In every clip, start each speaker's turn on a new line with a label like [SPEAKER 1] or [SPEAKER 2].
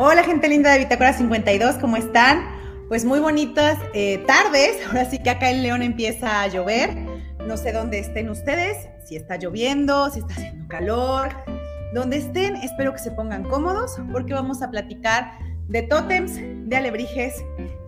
[SPEAKER 1] Hola gente linda de Bitácora 52, ¿cómo están? Pues muy bonitas eh, tardes, ahora sí que acá en León empieza a llover, no sé dónde estén ustedes, si está lloviendo, si está haciendo calor, donde estén, espero que se pongan cómodos porque vamos a platicar de tótems, de alebrijes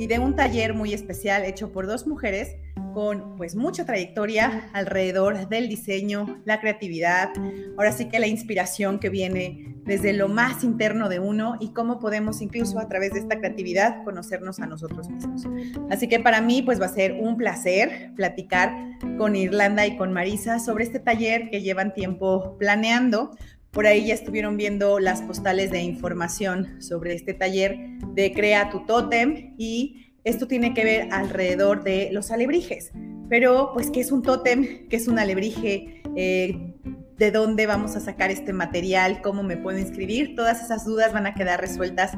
[SPEAKER 1] y de un taller muy especial hecho por dos mujeres con pues mucha trayectoria alrededor del diseño, la creatividad, ahora sí que la inspiración que viene desde lo más interno de uno y cómo podemos incluso a través de esta creatividad conocernos a nosotros mismos. Así que para mí pues va a ser un placer platicar con Irlanda y con Marisa sobre este taller que llevan tiempo planeando. Por ahí ya estuvieron viendo las postales de información sobre este taller de Crea tu Totem y esto tiene que ver alrededor de los alebrijes. Pero, pues, ¿qué es un tótem? ¿Qué es un alebrije? Eh, ¿De dónde vamos a sacar este material? ¿Cómo me puedo inscribir? Todas esas dudas van a quedar resueltas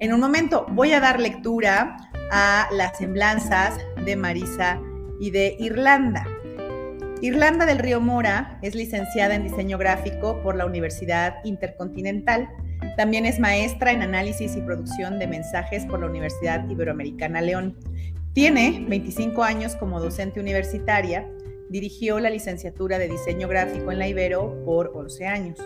[SPEAKER 1] en un momento. Voy a dar lectura a las semblanzas de Marisa y de Irlanda. Irlanda del Río Mora es licenciada en diseño gráfico por la Universidad Intercontinental también es maestra en análisis y producción de mensajes por la Universidad Iberoamericana León. Tiene 25 años como docente universitaria. Dirigió la licenciatura de diseño gráfico en la Ibero por 11 años.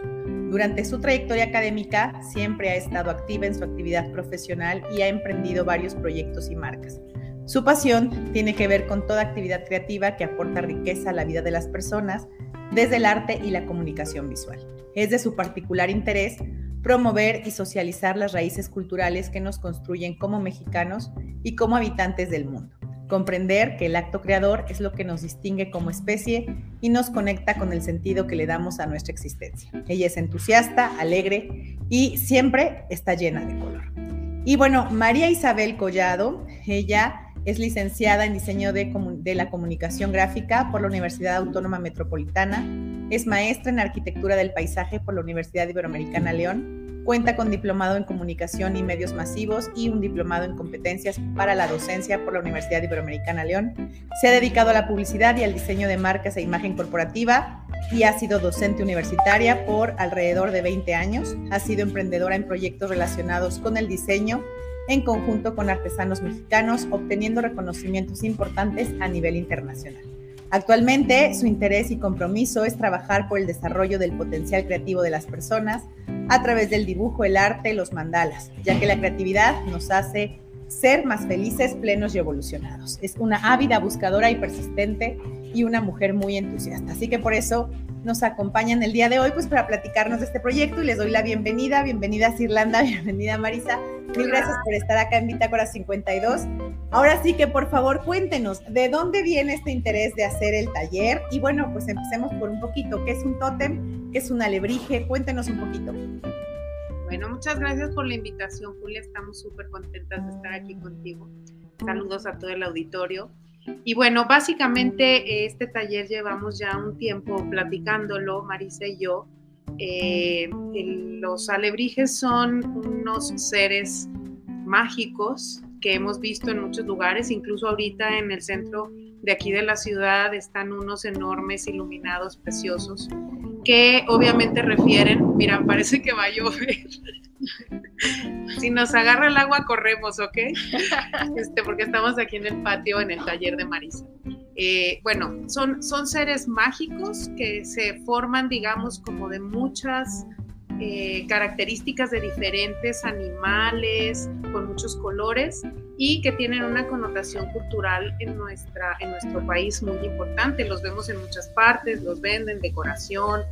[SPEAKER 1] Durante su trayectoria académica siempre ha estado activa en su actividad profesional y ha emprendido varios proyectos y marcas. Su pasión tiene que ver con toda actividad creativa que aporta riqueza a la vida de las personas, desde el arte y la comunicación visual. Es de su particular interés promover y socializar las raíces culturales que nos construyen como mexicanos y como habitantes del mundo. Comprender que el acto creador es lo que nos distingue como especie y nos conecta con el sentido que le damos a nuestra existencia. Ella es entusiasta, alegre y siempre está llena de color. Y bueno, María Isabel Collado, ella es licenciada en diseño de, de, la comunicación gráfica por la Universidad Autónoma Metropolitana, es maestra en arquitectura del paisaje por la Universidad Iberoamericana León, cuenta con diplomado en comunicación y medios masivos y un diplomado en competencias para la docencia por la Universidad Iberoamericana León. Se ha dedicado a la publicidad y al diseño de marcas e imagen corporativa y ha sido docente universitaria por alrededor de 20 años. Ha sido emprendedora en proyectos relacionados con el diseño en conjunto con artesanos mexicanos, obteniendo reconocimientos importantes a nivel internacional. Actualmente, su interés y compromiso es trabajar por el desarrollo del potencial creativo de las personas a través del dibujo, el arte, los mandalas, ya que la creatividad nos hace ser más felices, plenos y evolucionados. Es una ávida buscadora y persistente y una mujer muy entusiasta. Así que por eso nos acompañan el día de hoy pues para platicarnos de este proyecto y les doy la bienvenida. Bienvenida a Irlanda, bienvenida Marisa. Mil gracias por estar acá en Bitácora 52. Ahora sí que por favor cuéntenos de dónde viene este interés de hacer el taller y bueno, pues empecemos por un poquito. ¿Qué es un tótem? ¿Qué es un alebrije? Cuéntenos un poquito.
[SPEAKER 2] Bueno, muchas gracias por la invitación, Julia. Estamos súper contentas de estar aquí contigo. Saludos a todo el auditorio. Y bueno, básicamente este taller llevamos ya un tiempo platicándolo, Marisa y yo. Eh, los alebrijes son unos seres mágicos que hemos visto en muchos lugares, incluso ahorita en el centro de aquí de la ciudad están unos enormes iluminados preciosos que obviamente refieren, mira, parece que va a llover. si nos agarra el agua, corremos, ¿ok? Este, porque estamos aquí en el patio, en el taller de Marisa. Eh, bueno, son, son seres mágicos que se forman, digamos, como de muchas eh, características de diferentes animales, con muchos colores y que tienen una connotación cultural en, nuestra, en nuestro país muy importante. Los vemos en muchas partes, los venden, decoración,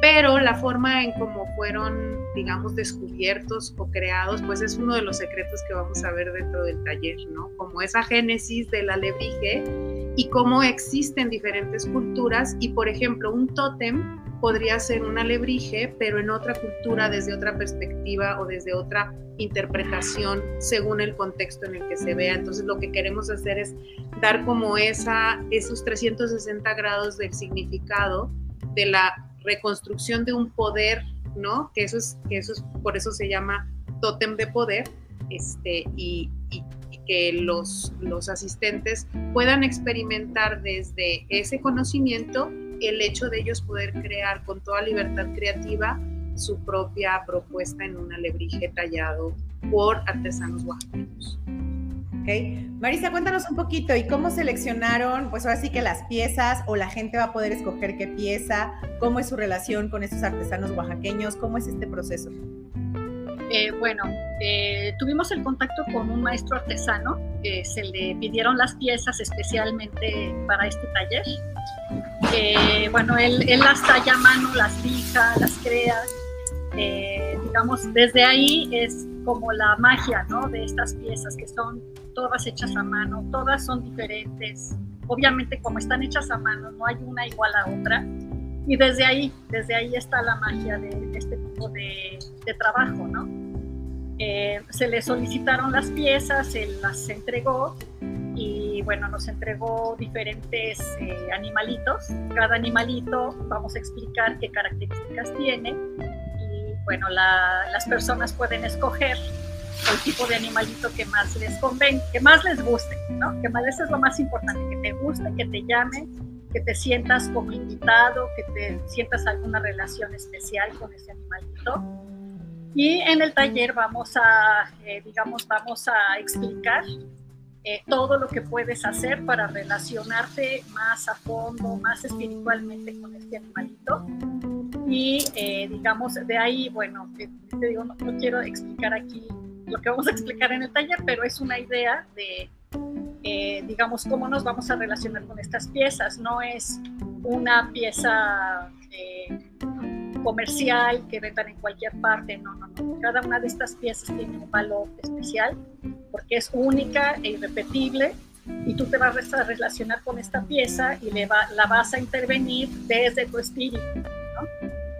[SPEAKER 2] pero la forma en cómo fueron, digamos, descubiertos o creados, pues es uno de los secretos que vamos a ver dentro del taller, ¿no? Como esa génesis del alebrije y cómo existen diferentes culturas y, por ejemplo, un tótem podría ser un alebrije, pero en otra cultura, desde otra perspectiva o desde otra interpretación según el contexto en el que se vea. Entonces lo que queremos hacer es dar como esa, esos 360 grados del significado de la reconstrucción de un poder, ¿no? Que eso es, que eso es, por eso se llama tótem de poder, este, y, que los, los asistentes puedan experimentar desde ese conocimiento el hecho de ellos poder crear con toda libertad creativa su propia propuesta en un alebrije tallado por artesanos oaxaqueños.
[SPEAKER 1] Marisa, cuéntanos un poquito y cómo seleccionaron, pues ahora sí que las piezas o la gente va a poder escoger qué pieza, cómo es su relación con estos artesanos oaxaqueños, cómo es este proceso.
[SPEAKER 3] Eh, bueno, eh, tuvimos el contacto con un maestro artesano, que se le pidieron las piezas especialmente para este taller. bueno, él, las talla a mano, las fija, las crea. Eh, digamos, desde ahí es como la magia ¿no? de estas piezas que son todas hechas a mano, todas son diferentes. Obviamente como están hechas a mano, no hay una igual a otra. Y desde ahí, desde ahí está la magia de, este tipo de, trabajo, ¿no? Eh, se le solicitaron las piezas, se las entregó y bueno, nos entregó diferentes eh, animalitos. Cada animalito vamos a explicar qué características tiene y bueno, las personas pueden escoger el tipo de animalito que más les convenga, que más les guste, ¿no? Que más eso es lo más importante, que te guste, que te llame, que te sientas como invitado, que te sientas alguna relación especial con ese animalito. Y en el taller vamos a, eh, digamos, vamos a explicar eh, todo lo que puedes hacer para relacionarte más a fondo, más espiritualmente con este animalito. Y eh, digamos, de ahí, bueno, te, digo, no, quiero explicar aquí lo que vamos a explicar en el taller, pero es una idea de, eh, digamos, cómo nos vamos a relacionar con estas piezas. No es una pieza eh, comercial que vendan en cualquier parte, no, no, no. Cada una de estas piezas tiene un valor especial porque es única e irrepetible y tú te vas a relacionar con esta pieza y le va, la vas a intervenir desde tu espíritu.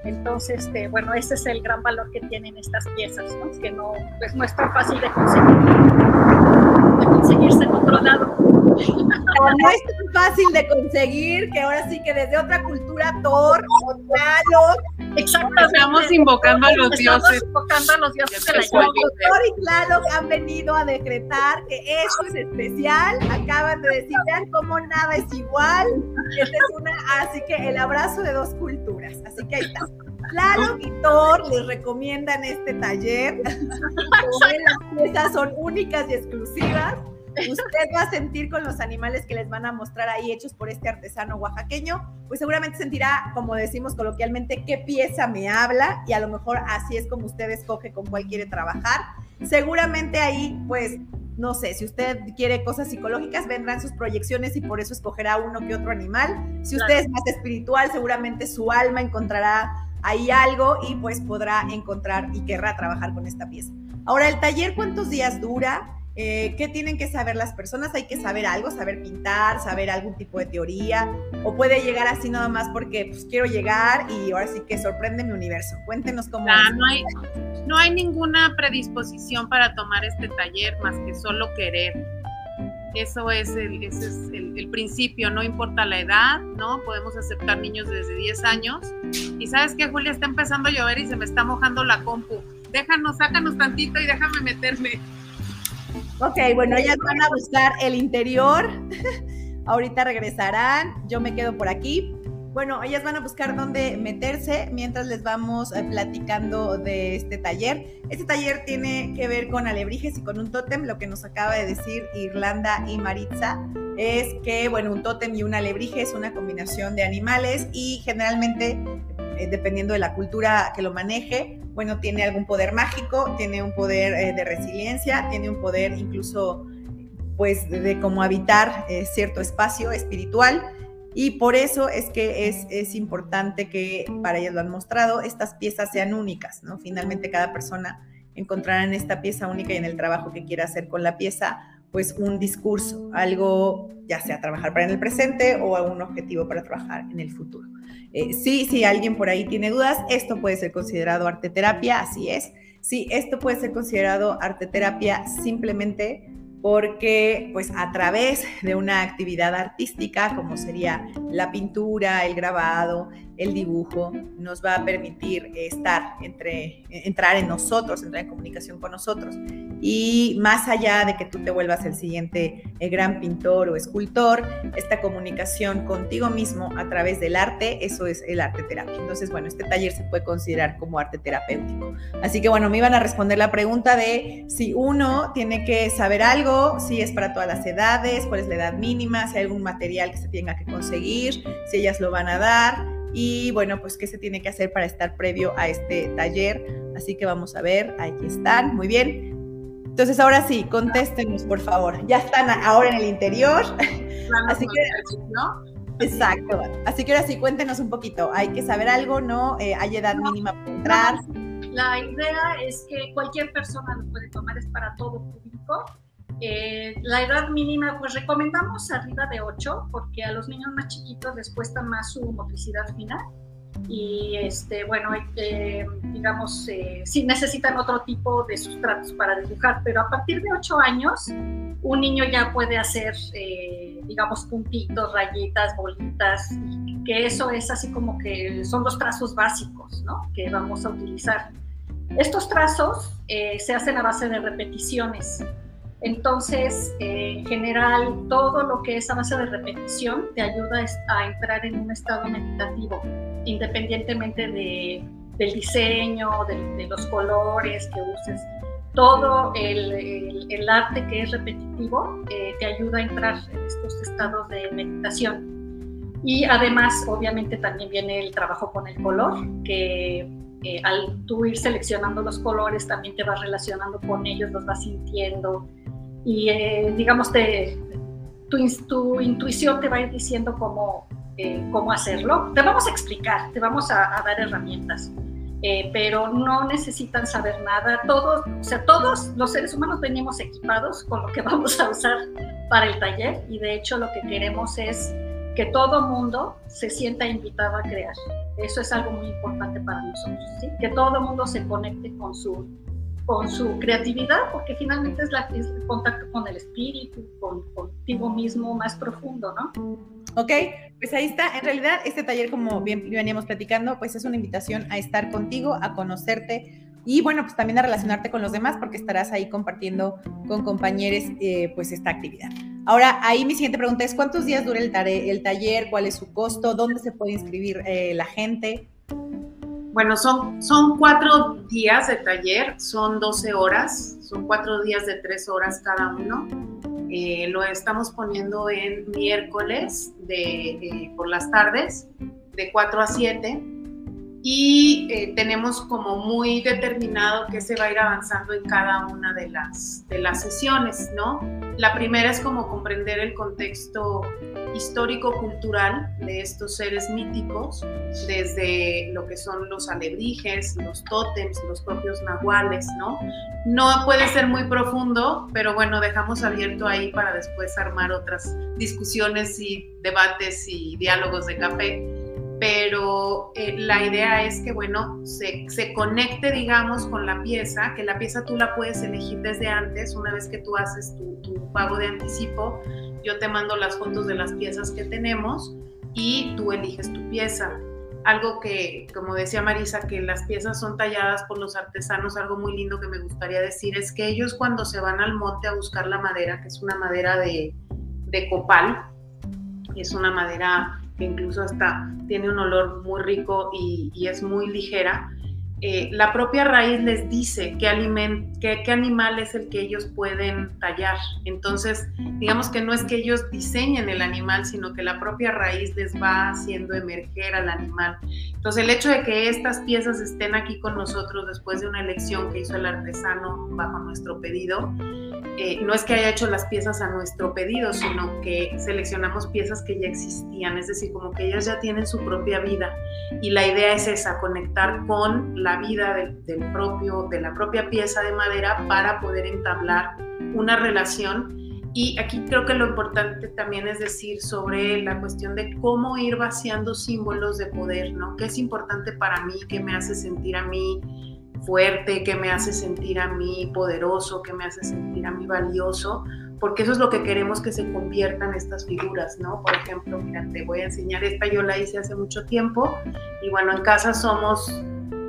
[SPEAKER 3] Entonces, este, bueno, ese es el gran valor que tienen estas piezas, que no, pues, no es tan fácil de conseguir, de conseguirse en otro lado.
[SPEAKER 1] No, es tan fácil de conseguir que ahora sí que desde otra cultura, Thor, Tlaloc.
[SPEAKER 2] Exactamente. Estamos invocando a los
[SPEAKER 3] Estamos
[SPEAKER 2] dioses.
[SPEAKER 3] invocando a los dioses de la
[SPEAKER 1] Thor y Tlaloc han venido a decretar que eso es especial. Acaban de decir, vean cómo nada es igual. Esta es una, así que el abrazo de dos culturas. Así que ahí está. Tlaloc y Thor les recomiendan este taller. Las piezas son únicas y exclusivas. Usted va a sentir con los animales que les van a mostrar ahí hechos por este artesano oaxaqueño, pues seguramente sentirá, como decimos coloquialmente, qué pieza me habla y a lo mejor así es como usted escoge con cuál quiere trabajar. Seguramente ahí, pues, no sé, si usted quiere cosas psicológicas, vendrán sus proyecciones y por eso escogerá uno que otro animal. Si usted es más espiritual, seguramente su alma encontrará ahí algo y pues podrá encontrar y querrá trabajar con esta pieza. Ahora, el taller, ¿cuántos días dura? Eh, ¿Qué tienen que saber las personas? ¿Hay que saber algo? ¿Saber pintar? ¿Saber algún tipo de teoría? ¿O puede llegar así nada más porque pues, quiero llegar y ahora sí que sorprende mi universo? Cuéntenos cómo.
[SPEAKER 2] Ah, no, hay, no hay ninguna predisposición para tomar este taller más que solo querer. Eso es el, ese es el, el, principio, no importa la edad, ¿no? Podemos aceptar niños desde 10 años. Y sabes que Julia está empezando a llover y se me está mojando la compu. Déjanos, sácanos tantito y déjame meterme.
[SPEAKER 1] Ok, bueno, ellas van a buscar el interior ahorita regresarán, yo me quedo por aquí. Bueno, ellas van a buscar dónde meterse mientras les vamos eh, platicando de este taller. Este taller tiene que ver con alebrijes y con un tótem, lo que nos acaba de decir Irlanda y Maritza es que, bueno, un tótem y un alebrije es una combinación de animales y generalmente, eh, dependiendo de la cultura que lo maneje, bueno, tiene algún poder mágico, tiene un poder eh, de resiliencia, tiene un poder incluso, pues, de, cómo habitar cierto espacio espiritual. Y por eso es que es, importante que, para ellos lo han mostrado, estas piezas sean únicas, ¿no? Finalmente cada persona encontrará en esta pieza única y en el trabajo que quiera hacer con la pieza, pues un discurso, algo ya sea trabajar para en el presente o algún objetivo para trabajar en el futuro. Eh, sí, si alguien por ahí tiene dudas, esto puede ser considerado arte terapia, así es. Sí, esto puede ser considerado arte terapia simplemente porque pues a través de una actividad artística como sería la pintura, el grabado, el dibujo, nos va a permitir estar entre, entrar en nosotros, entrar en comunicación con nosotros. Y más allá de que tú te vuelvas el siguiente eh, gran pintor o escultor, esta comunicación contigo mismo a través del arte, eso es el arte terapia. Entonces, bueno, este taller se puede considerar como arte terapéutico. Así que, bueno, me iban a responder la pregunta de si uno tiene que saber algo, si es para todas las edades, cuál es la edad mínima, si hay algún material que se tenga que conseguir, si ellas lo van a dar y bueno, pues qué se tiene que hacer para estar previo a este taller. Así que vamos a ver, aquí están, muy bien. Entonces, ahora sí, contéstenos, por favor. Ya están ahora en el interior. Así que, ¿no? Exacto. Así que ahora sí, cuéntenos un poquito. ¿Hay que saber algo? ¿No? Eh, ¿Hay edad mínima para entrar?
[SPEAKER 3] La idea es que cualquier persona lo puede tomar, es para todo público. Eh, la edad mínima, pues recomendamos arriba de 8, porque a los niños más chiquitos les cuesta más su motricidad final y este, bueno, eh, digamos, eh, sí necesitan otro tipo de sustratos para dibujar, pero a partir de 8 años un niño ya puede hacer, eh, digamos, puntitos, rayitas, bolitas, que eso es así como que son los trazos básicos ¿no? que vamos a utilizar. Estos trazos se hacen a base de repeticiones. Entonces, en general, todo lo que es a base de repetición te ayuda a entrar en un estado meditativo independientemente de, del diseño, de, los colores que uses, todo el, el, arte que es repetitivo eh, te ayuda a entrar en estos estados de meditación. Y además, obviamente, también viene el trabajo con el color, que eh, al tú ir seleccionando los colores, también te vas relacionando con ellos, los vas sintiendo. Y, eh, digamos, te, tu, tu, intuición te va a ir diciendo cómo, eh, cómo hacerlo. Te vamos a explicar, te vamos a, dar herramientas, eh, pero no necesitan saber nada. Todos, o sea, todos los seres humanos venimos equipados con lo que vamos a usar para el taller y de hecho lo que queremos es que todo mundo se sienta invitado a crear. Eso es algo muy importante para nosotros, ¿sí? que todo mundo se conecte con su, con su creatividad, porque finalmente es, la, es el contacto con el espíritu, con, contigo mismo más profundo, ¿no?
[SPEAKER 1] Ok, pues ahí está. En realidad, este taller, como bien veníamos platicando, pues es una invitación a estar contigo, a conocerte y bueno, pues también a relacionarte con los demás porque estarás ahí compartiendo con compañeros eh, pues esta actividad. Ahora, ahí mi siguiente pregunta es, ¿cuántos días dura el, el taller? ¿Cuál es su costo? ¿Dónde se puede inscribir eh, la gente?
[SPEAKER 2] Bueno, son, son cuatro días de taller, son 12 horas, son cuatro días de tres horas cada uno. Eh, lo estamos poniendo en miércoles de, por las tardes, de 4 a 7. Y eh, tenemos como muy determinado que se va a ir avanzando en cada una de las, de las sesiones, ¿no? La primera es como comprender el contexto histórico-cultural de estos seres míticos, desde lo que son los alebrijes, los tótems, los propios nahuales, ¿no? No puede ser muy profundo, pero bueno, dejamos abierto ahí para después armar otras discusiones y debates y diálogos de café. Pero eh, la idea es que, bueno, se, se conecte, digamos, con la pieza, que la pieza tú la puedes elegir desde antes, una vez que tú haces tu, tu pago de anticipo, yo te mando las fotos de las piezas que tenemos y tú eliges tu pieza. Algo que, como decía Marisa, que las piezas son talladas por los artesanos, algo muy lindo que me gustaría decir es que ellos cuando se van al monte a buscar la madera, que es una madera de, de copal, Es una madera que incluso hasta tiene un olor muy rico y, y es muy ligera. Eh, la propia raíz les dice qué, qué, animal es el que ellos pueden tallar. Entonces, digamos que no es que ellos diseñen el animal, sino que la propia raíz les va haciendo emerger al animal. Entonces, el hecho de que estas piezas estén aquí con nosotros después de una elección que hizo el artesano bajo nuestro pedido, eh, no es que haya hecho las piezas a nuestro pedido, sino que seleccionamos piezas que ya existían, es decir, como que ellas ya tienen su propia vida. Y la idea es esa, conectar con la vida del, propio, de la propia pieza de madera para poder entablar una relación. Y aquí creo que lo importante también es decir sobre la cuestión de cómo ir vaciando símbolos de poder, ¿no? ¿Qué es importante para mí? ¿Qué me hace sentir a mí? Fuerte, que me hace sentir a mí poderoso, que me hace sentir a mí valioso, porque eso es lo que queremos que se conviertan estas figuras, ¿no? Por ejemplo, mira, te voy a enseñar esta, yo la hice hace mucho tiempo y bueno, en casa somos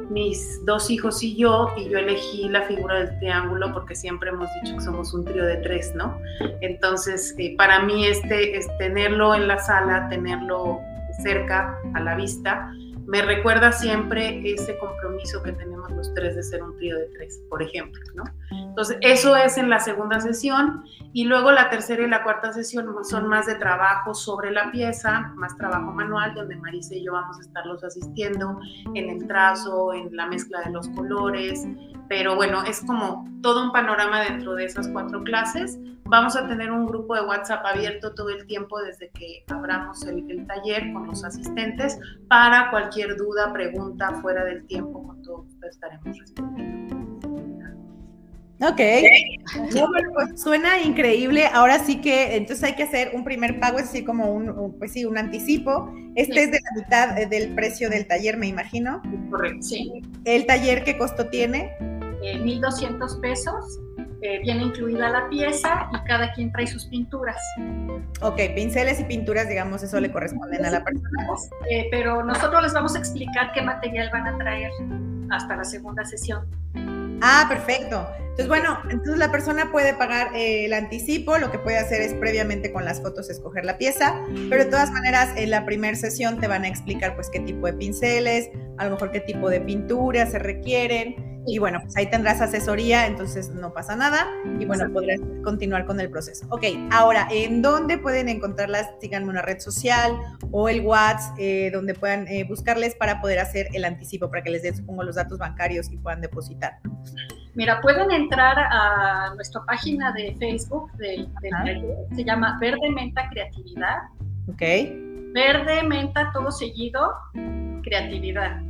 [SPEAKER 2] mis dos hijos y yo, y yo elegí la figura del triángulo porque siempre hemos dicho que somos un trío de tres, ¿no? Entonces, eh, para mí este es tenerlo en la sala, tenerlo cerca, a la vista, me recuerda siempre ese compromiso que tenemos los tres de ser un trío de tres, por ejemplo, ¿no? Entonces, eso es en la segunda sesión y luego la tercera y la cuarta sesión son más de trabajo sobre la pieza, más trabajo manual, donde Marisa y yo vamos a estarlos asistiendo en el trazo, en la mezcla de los colores, pero bueno, es como todo un panorama dentro de esas cuatro clases. Vamos a tener un grupo de WhatsApp abierto todo el tiempo desde que abramos el, el taller con los asistentes para cualquier duda, pregunta fuera del tiempo, con todo estaremos respondiendo.
[SPEAKER 1] Ok. pues suena increíble. Ahora sí que entonces hay que hacer un primer pago, es decir, como un, pues sí, un anticipo. Este es de la mitad eh, del precio del taller, me imagino.
[SPEAKER 3] Correcto. Sí.
[SPEAKER 1] ¿El taller qué costo tiene?
[SPEAKER 3] 1.200 pesos. Eh, viene incluida la pieza y cada quien trae sus pinturas.
[SPEAKER 1] Ok, pinceles y pinturas, digamos, eso le corresponden a la persona.
[SPEAKER 3] Eh, pero nosotros les vamos a explicar qué material van a traer hasta la segunda sesión.
[SPEAKER 1] Ah, perfecto. Entonces, bueno, entonces la persona puede pagar eh, el anticipo, lo que puede hacer es previamente con las fotos escoger la pieza, pero de todas maneras en la primera sesión te van a explicar pues qué tipo de pinceles, a lo mejor qué tipo de pintura se requieren y bueno, pues ahí tendrás asesoría, entonces no pasa nada y bueno, podrás continuar con el proceso. Ok, ahora, ¿en dónde pueden encontrarlas? Síganme una red social o el WhatsApp, eh, donde puedan eh, buscarles para poder hacer el anticipo, para que les den, supongo, los datos bancarios y puedan depositar.
[SPEAKER 3] Mira, pueden entrar a nuestra página de Facebook, del, se llama Verde Menta Creatividad.
[SPEAKER 1] Ok.
[SPEAKER 3] Verde Menta, todo seguido, creatividad.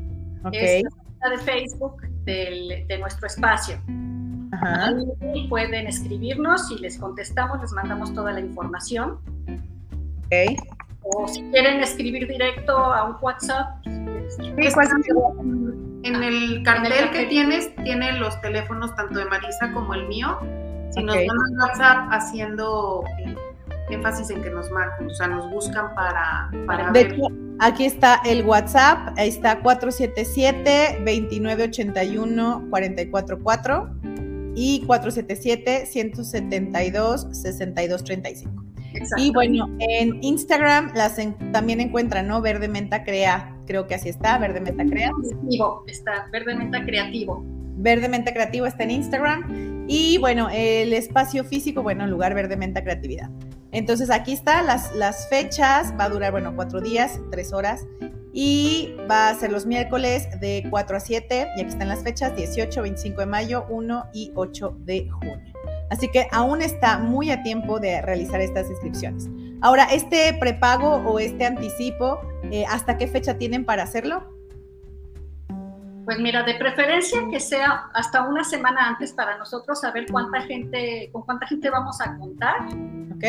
[SPEAKER 3] Ok. Es de Facebook de nuestro espacio. Ahí pueden escribirnos y les contestamos, les mandamos toda la información.
[SPEAKER 1] Okay.
[SPEAKER 3] O si quieren escribir directo a un WhatsApp.
[SPEAKER 2] en el cartel que tienes tiene los teléfonos tanto de Marisa como el mío. Si nos mandan WhatsApp haciendo eh, énfasis en que nos marcan, o sea, nos buscan para, para ver.
[SPEAKER 1] Aquí está el WhatsApp, ahí está 477-2981-444 y 477-172-6235. Y bueno, en Instagram las también encuentran, ¿no? Verde Menta Crea, creo que así está, Verde Menta Crea.
[SPEAKER 3] Creativo, está Verde Menta Creativo.
[SPEAKER 1] Verde Menta Creativo está en Instagram. Y bueno, el espacio físico, bueno, lugar Verde Menta Creatividad. Entonces aquí está las, las fechas, va a durar, bueno, cuatro días, tres horas, y va a ser los miércoles de 4 a 7, y aquí están las fechas, 18, 25 de mayo, 1 y 8 de junio. Así que aún está muy a tiempo de realizar estas inscripciones. Ahora, este prepago o este anticipo, eh, ¿hasta qué fecha tienen para hacerlo?
[SPEAKER 3] Pues mira, de preferencia que sea hasta una semana antes para nosotros saber cuánta gente, con cuánta gente vamos a contar.
[SPEAKER 1] Ok.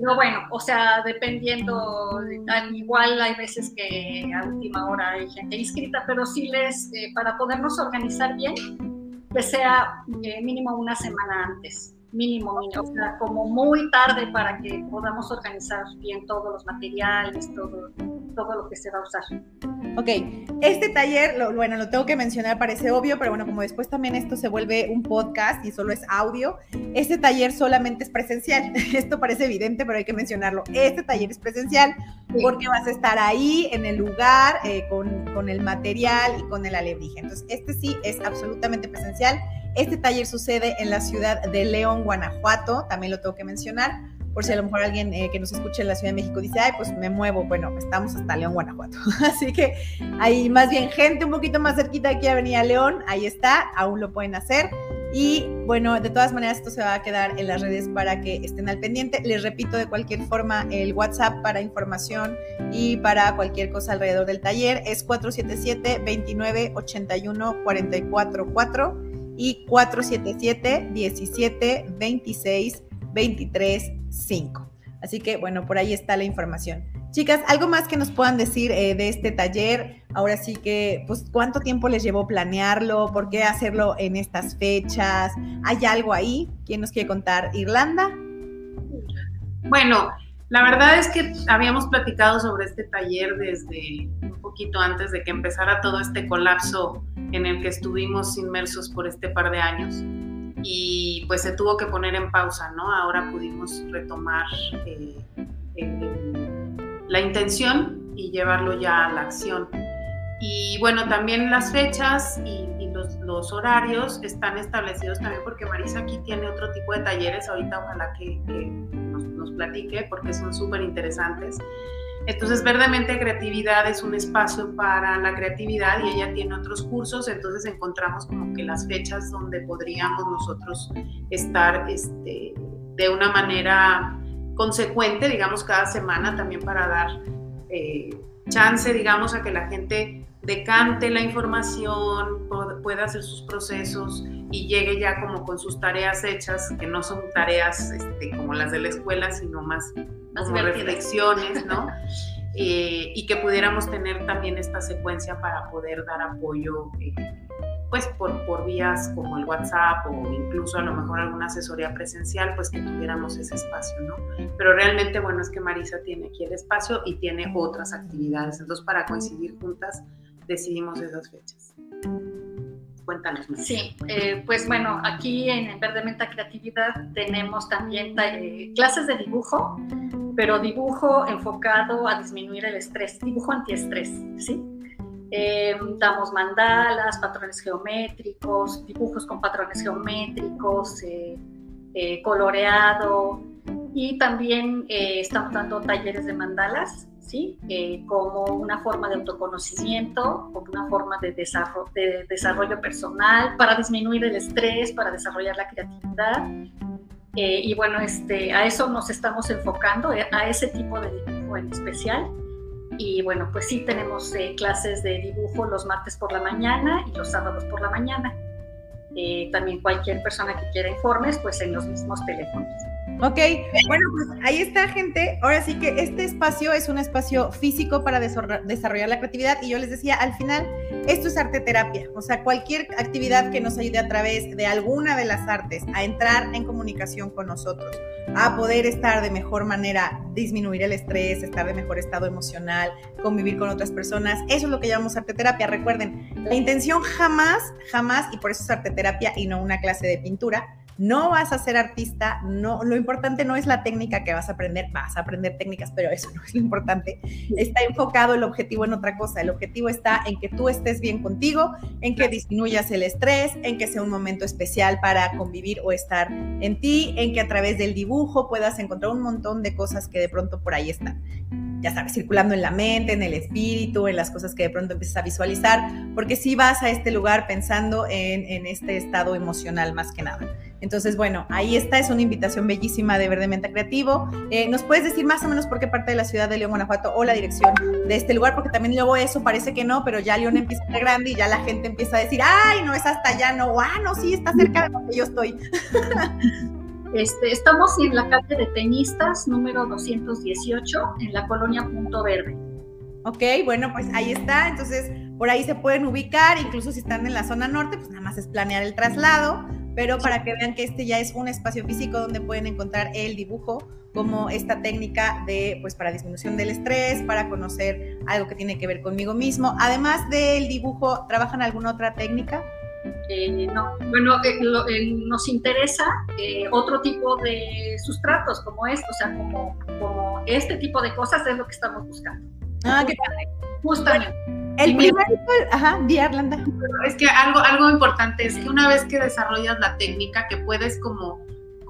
[SPEAKER 3] No, bueno, o sea, dependiendo, igual hay veces que a última hora hay gente inscrita, pero sí les, eh, para podernos organizar bien, que sea eh, mínimo una semana antes, mínimo, mínimo, o sea, como muy tarde para que podamos organizar bien todos los materiales, todo, todo lo que se va a usar.
[SPEAKER 1] Ok, este taller, lo, bueno, lo tengo que mencionar, parece obvio, pero bueno, como después también esto se vuelve un podcast y solo es audio, este taller solamente es presencial. Esto parece evidente, pero hay que mencionarlo. Este taller es presencial porque vas a estar ahí en el lugar eh, con, con el material y con el alebrije. Entonces, este sí es absolutamente presencial. Este taller sucede en la ciudad de León, Guanajuato, también lo tengo que mencionar por si a lo mejor alguien eh, que nos escuche en la Ciudad de México dice, ay, pues me muevo, bueno, estamos hasta León, Guanajuato. Así que hay más bien gente un poquito más cerquita aquí a Avenida León, ahí está, aún lo pueden hacer. Y bueno, de todas maneras esto se va a quedar en las redes para que estén al pendiente. Les repito de cualquier forma el WhatsApp para información y para cualquier cosa alrededor del taller es 477 29 81 44 4 y 477 17 26 23 5. Así que bueno, por ahí está la información. Chicas, ¿algo más que nos puedan decir eh, de este taller? Ahora sí que, pues, ¿cuánto tiempo les llevó planearlo? ¿Por qué hacerlo en estas fechas? ¿Hay algo ahí? ¿Quién nos quiere contar? ¿Irlanda?
[SPEAKER 2] Bueno, la verdad es que habíamos platicado sobre este taller desde un poquito antes de que empezara todo este colapso en el que estuvimos inmersos por este par de años y pues se tuvo que poner en pausa, ¿no? Ahora pudimos retomar eh, la intención y llevarlo ya a la acción. Y bueno, también las fechas y, los, horarios están establecidos también porque Marisa aquí tiene otro tipo de talleres, ahorita ojalá que, nos, nos, platique porque son súper interesantes. Entonces, Verdemente Creatividad es un espacio para la creatividad y ella tiene otros cursos, entonces encontramos como que las fechas donde podríamos nosotros estar este, de una manera consecuente, digamos, cada semana también para dar eh, chance, digamos, a que la gente decante la información, pueda hacer sus procesos y llegue ya como con sus tareas hechas, que no son tareas este, como las de la escuela, sino más, como reflexiones, ¿no? Eh, y que pudiéramos tener también esta secuencia para poder dar apoyo, eh, pues por, por vías como el WhatsApp o incluso a lo mejor alguna asesoría presencial, pues que tuviéramos ese espacio, ¿no? Pero realmente, bueno, es que Marisa tiene aquí el espacio y tiene otras actividades, entonces para coincidir juntas decidimos esas fechas. Cuéntanos más.
[SPEAKER 3] Sí, eh, pues bueno, aquí en Verde Menta Creatividad tenemos también eh, clases de dibujo, pero dibujo enfocado a disminuir el estrés, dibujo antiestrés, ¿sí? Eh, damos mandalas, patrones geométricos, dibujos con patrones geométricos, coloreado y también estamos dando talleres de mandalas eh, como una forma de autoconocimiento, como una forma de desarrollo, de desarrollo personal, para disminuir el estrés, para desarrollar la creatividad. Eh, y bueno, este, a eso nos estamos enfocando, eh, a ese tipo de dibujo en especial. Y bueno, pues sí tenemos clases de dibujo los martes por la mañana y los sábados por la mañana. también cualquier persona que quiera informes, pues en los mismos teléfonos.
[SPEAKER 1] Ok, bueno, pues ahí está, gente. Ahora sí que este espacio es un espacio físico para desarrollar la creatividad y yo les decía, al final, esto es arte terapia. O sea, cualquier actividad que nos ayude a través de alguna de las artes a entrar en comunicación con nosotros, a poder estar de mejor manera, disminuir el estrés, estar de mejor estado emocional, convivir con otras personas, eso es lo que llamamos arte terapia. Recuerden, la intención jamás, jamás, y por eso es arte terapia y no una clase de pintura, no vas a ser artista, no, lo importante no es la técnica que vas a aprender, vas a aprender técnicas, pero eso no es lo importante. Está enfocado el objetivo en otra cosa. El objetivo está en que tú estés bien contigo, en que disminuyas el estrés, en que sea un momento especial para convivir o estar en ti, en que a través del dibujo puedas encontrar un montón de cosas que de pronto por ahí están ya sabes, circulando en la mente, en el espíritu, en las cosas que de pronto empiezas a visualizar, porque si vas a este lugar pensando en, en, este estado emocional más que nada. Entonces, bueno, ahí está, es una invitación bellísima de Verdemente Creativo. Eh, ¿Nos puedes decir más o menos por qué parte de la ciudad de León, Guanajuato o la dirección de este lugar? Porque también luego eso parece que no, pero ya León empieza a ser grande y ya la gente empieza a decir, ay, no es hasta allá, no, ah, no, sí, está cerca de donde yo estoy.
[SPEAKER 3] Este, estamos en la calle de Teñistas, número 218, en la colonia Punto Verde.
[SPEAKER 1] Ok, bueno, pues ahí está. Entonces, por ahí se pueden ubicar, incluso si están en la zona norte, pues nada más es planear el traslado pero para que vean que este ya es un espacio físico donde pueden encontrar el dibujo como esta técnica de, pues, para disminución del estrés, para conocer algo que tiene que ver conmigo mismo. Además del dibujo, ¿trabajan alguna otra técnica?
[SPEAKER 3] Eh, no, bueno, eh, nos interesa eh, otro tipo de sustratos como esto, o sea, como, como este tipo de cosas es lo que estamos buscando.
[SPEAKER 1] Ah, qué padre.
[SPEAKER 3] Justamente.
[SPEAKER 1] El primer, ajá, di Arlanda.
[SPEAKER 2] Es que algo, algo importante es que una vez que desarrollas la técnica, que puedes como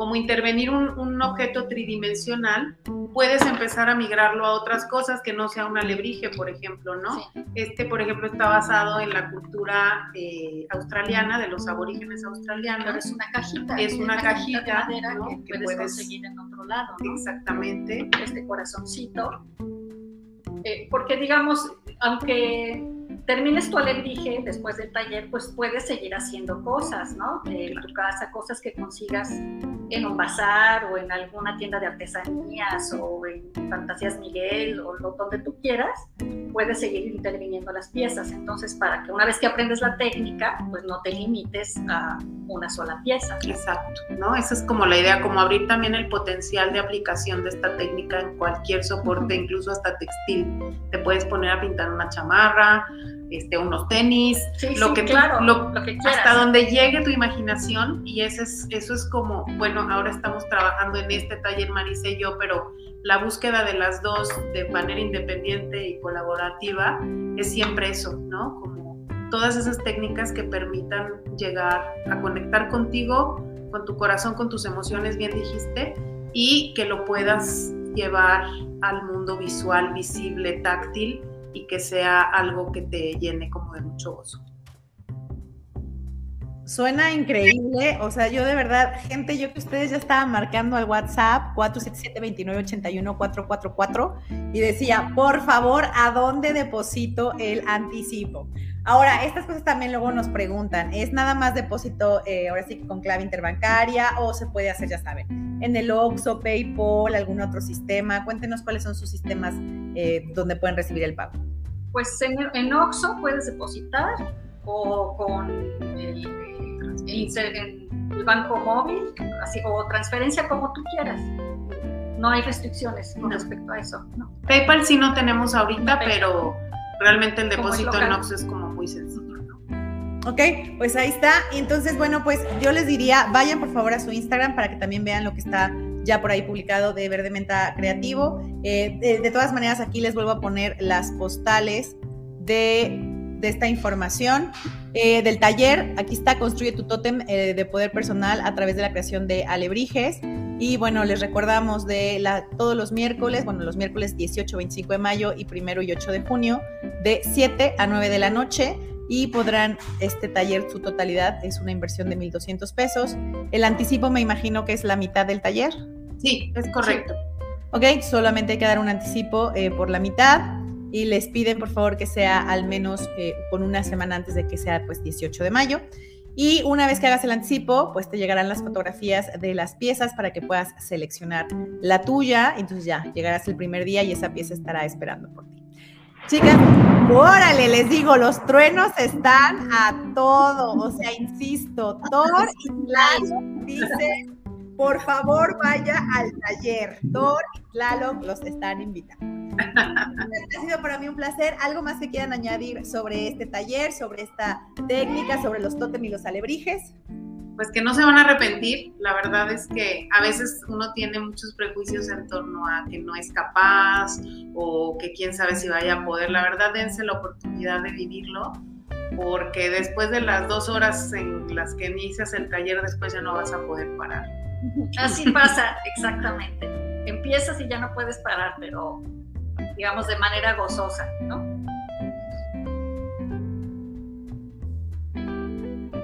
[SPEAKER 2] como intervenir un, objeto tridimensional, puedes empezar a migrarlo a otras cosas que no sea un alebrije, por ejemplo, ¿no? Este, por ejemplo, está basado en la cultura eh, australiana, de los aborígenes australianos.
[SPEAKER 3] Pero es una cajita.
[SPEAKER 2] Es una, cajita, de
[SPEAKER 3] madera que, puedes, conseguir en otro lado, ¿no?
[SPEAKER 2] Exactamente.
[SPEAKER 3] Este corazoncito. Eh, porque, digamos, aunque termines tu alebrije después del taller, pues puedes seguir haciendo cosas, ¿no? De tu casa, cosas que consigas en un bazar o en alguna tienda de artesanías o en Fantasías Miguel o donde tú quieras, puedes seguir interviniendo las piezas. Entonces, para que una vez que aprendes la técnica, pues no te limites a una sola pieza.
[SPEAKER 2] Exacto, ¿no? Esa es como la idea, como abrir también el potencial de aplicación de esta técnica en cualquier soporte, incluso hasta textil. Te puedes poner a pintar una chamarra, este, unos tenis, lo, que
[SPEAKER 3] claro,
[SPEAKER 2] lo, que hasta donde llegue tu imaginación y eso es, eso es como, bueno, ahora estamos trabajando en este taller Marisa y yo, pero la búsqueda de las dos de manera independiente y colaborativa es siempre eso, ¿no? Como todas esas técnicas que permitan llegar a conectar contigo, con tu corazón, con tus emociones, bien dijiste, y que lo puedas llevar al mundo visual, visible, táctil y que sea algo que te llene como de mucho gozo.
[SPEAKER 1] Suena increíble, o sea, yo de verdad, gente, yo que ustedes ya estaban marcando al WhatsApp 477-2981-444 y decía, por favor, ¿a dónde deposito el anticipo? Ahora, estas cosas también luego nos preguntan, ¿es nada más depósito eh, ahora sí con clave interbancaria o se puede hacer, ya saben, en el OXO, PayPal, algún otro sistema? Cuéntenos cuáles son sus sistemas eh, donde pueden recibir el pago.
[SPEAKER 3] Pues en, en OXO puedes depositar o con el, el, banco móvil, así, o transferencia como tú quieras. No hay restricciones con respecto a eso.
[SPEAKER 2] PayPal sí no tenemos ahorita, pero realmente el depósito en OXO es como muy sencillo.
[SPEAKER 1] Ok, pues ahí está. Entonces, bueno, pues yo les diría, vayan por favor a su Instagram para que también vean lo que está ya por ahí publicado de Verde Menta Creativo. Eh, de, todas maneras, aquí les vuelvo a poner las postales de, esta información. Eh, del taller, aquí está, construye tu tótem eh, de poder personal a través de la creación de alebrijes. Y bueno, les recordamos de la, todos los miércoles, bueno, los miércoles 18, 25 de mayo y primero y 8 de junio, de 7 a 9 de la noche y podrán, este taller, su totalidad es una inversión de 1.200 pesos. El anticipo me imagino que es la mitad del taller.
[SPEAKER 2] Sí, es correcto.
[SPEAKER 1] Ok, solamente hay que dar un anticipo eh, por la mitad y les piden por favor que sea al menos eh, con una semana antes de que sea pues 18 de mayo. Y una vez que hagas el anticipo, pues te llegarán las fotografías de las piezas para que puedas seleccionar la tuya. Entonces ya llegarás el primer día y esa pieza estará esperando por ti. Chicas, órale, les digo, los truenos están a todo. O sea, insisto, Thor y Tlaloc dicen, por favor vaya al taller. Thor y Tlaloc los están invitando. Ha sido para mí un placer. ¿Algo más que quieran añadir sobre este taller, sobre esta técnica, sobre los tótem y los alebrijes?
[SPEAKER 2] pues que no se van a arrepentir. La verdad es que a veces uno tiene muchos prejuicios en torno a que no es capaz o que quién sabe si vaya a poder. La verdad, dense la oportunidad de vivirlo porque después de las dos horas en las que inicias el taller, después ya no vas a poder parar.
[SPEAKER 3] Así pasa, exactamente. Empiezas y ya no puedes parar, pero digamos de manera gozosa, ¿no?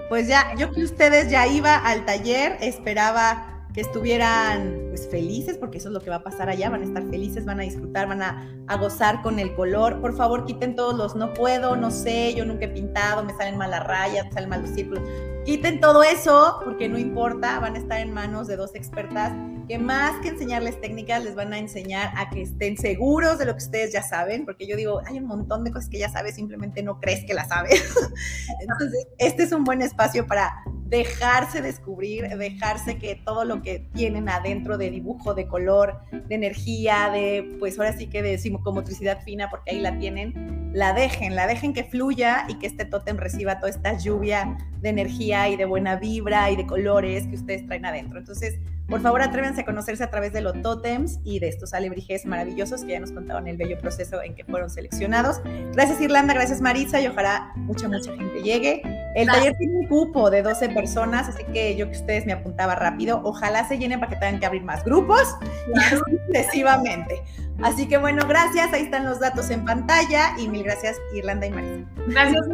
[SPEAKER 1] Pues ya, yo que ustedes ya iba al taller, esperaba que estuvieran pues felices, porque eso es lo que va a pasar allá, van a estar felices, van a disfrutar, van a, gozar con el color. Por favor, quiten todos los no puedo, no sé, yo nunca he pintado, me salen mal las rayas, me salen mal los círculos. Quiten todo eso, porque no importa, van a estar en manos de dos expertas que más que enseñarles técnicas, les van a enseñar a que estén seguros de lo que ustedes ya saben, porque yo digo, hay un montón de cosas que ya sabes, simplemente no crees que las sabes. Entonces, este es un buen espacio para dejarse descubrir, dejarse que todo lo que tienen adentro de dibujo, de color, de energía, de, pues ahora sí que de psicomotricidad fina, porque ahí la tienen, la dejen, la dejen que fluya y que este tótem reciba toda esta lluvia de energía y de buena vibra y de colores que ustedes traen adentro. Entonces, por favor, atrévanse a conocerse a través de los tótems y de estos alebrijes maravillosos que ya nos contaron el bello proceso en que fueron seleccionados. Gracias Irlanda, gracias Maritza y ojalá mucha, mucha gente llegue. El taller tiene un cupo de 12 personas, así que yo que ustedes me apuntaba rápido. Ojalá se llenen para que tengan que abrir más grupos y sucesivamente. Así que bueno, gracias. Ahí están los datos en pantalla y mil gracias Irlanda y Maritza.
[SPEAKER 2] Gracias,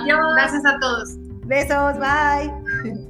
[SPEAKER 2] Adiós. Gracias a todos.
[SPEAKER 1] Besos, bye.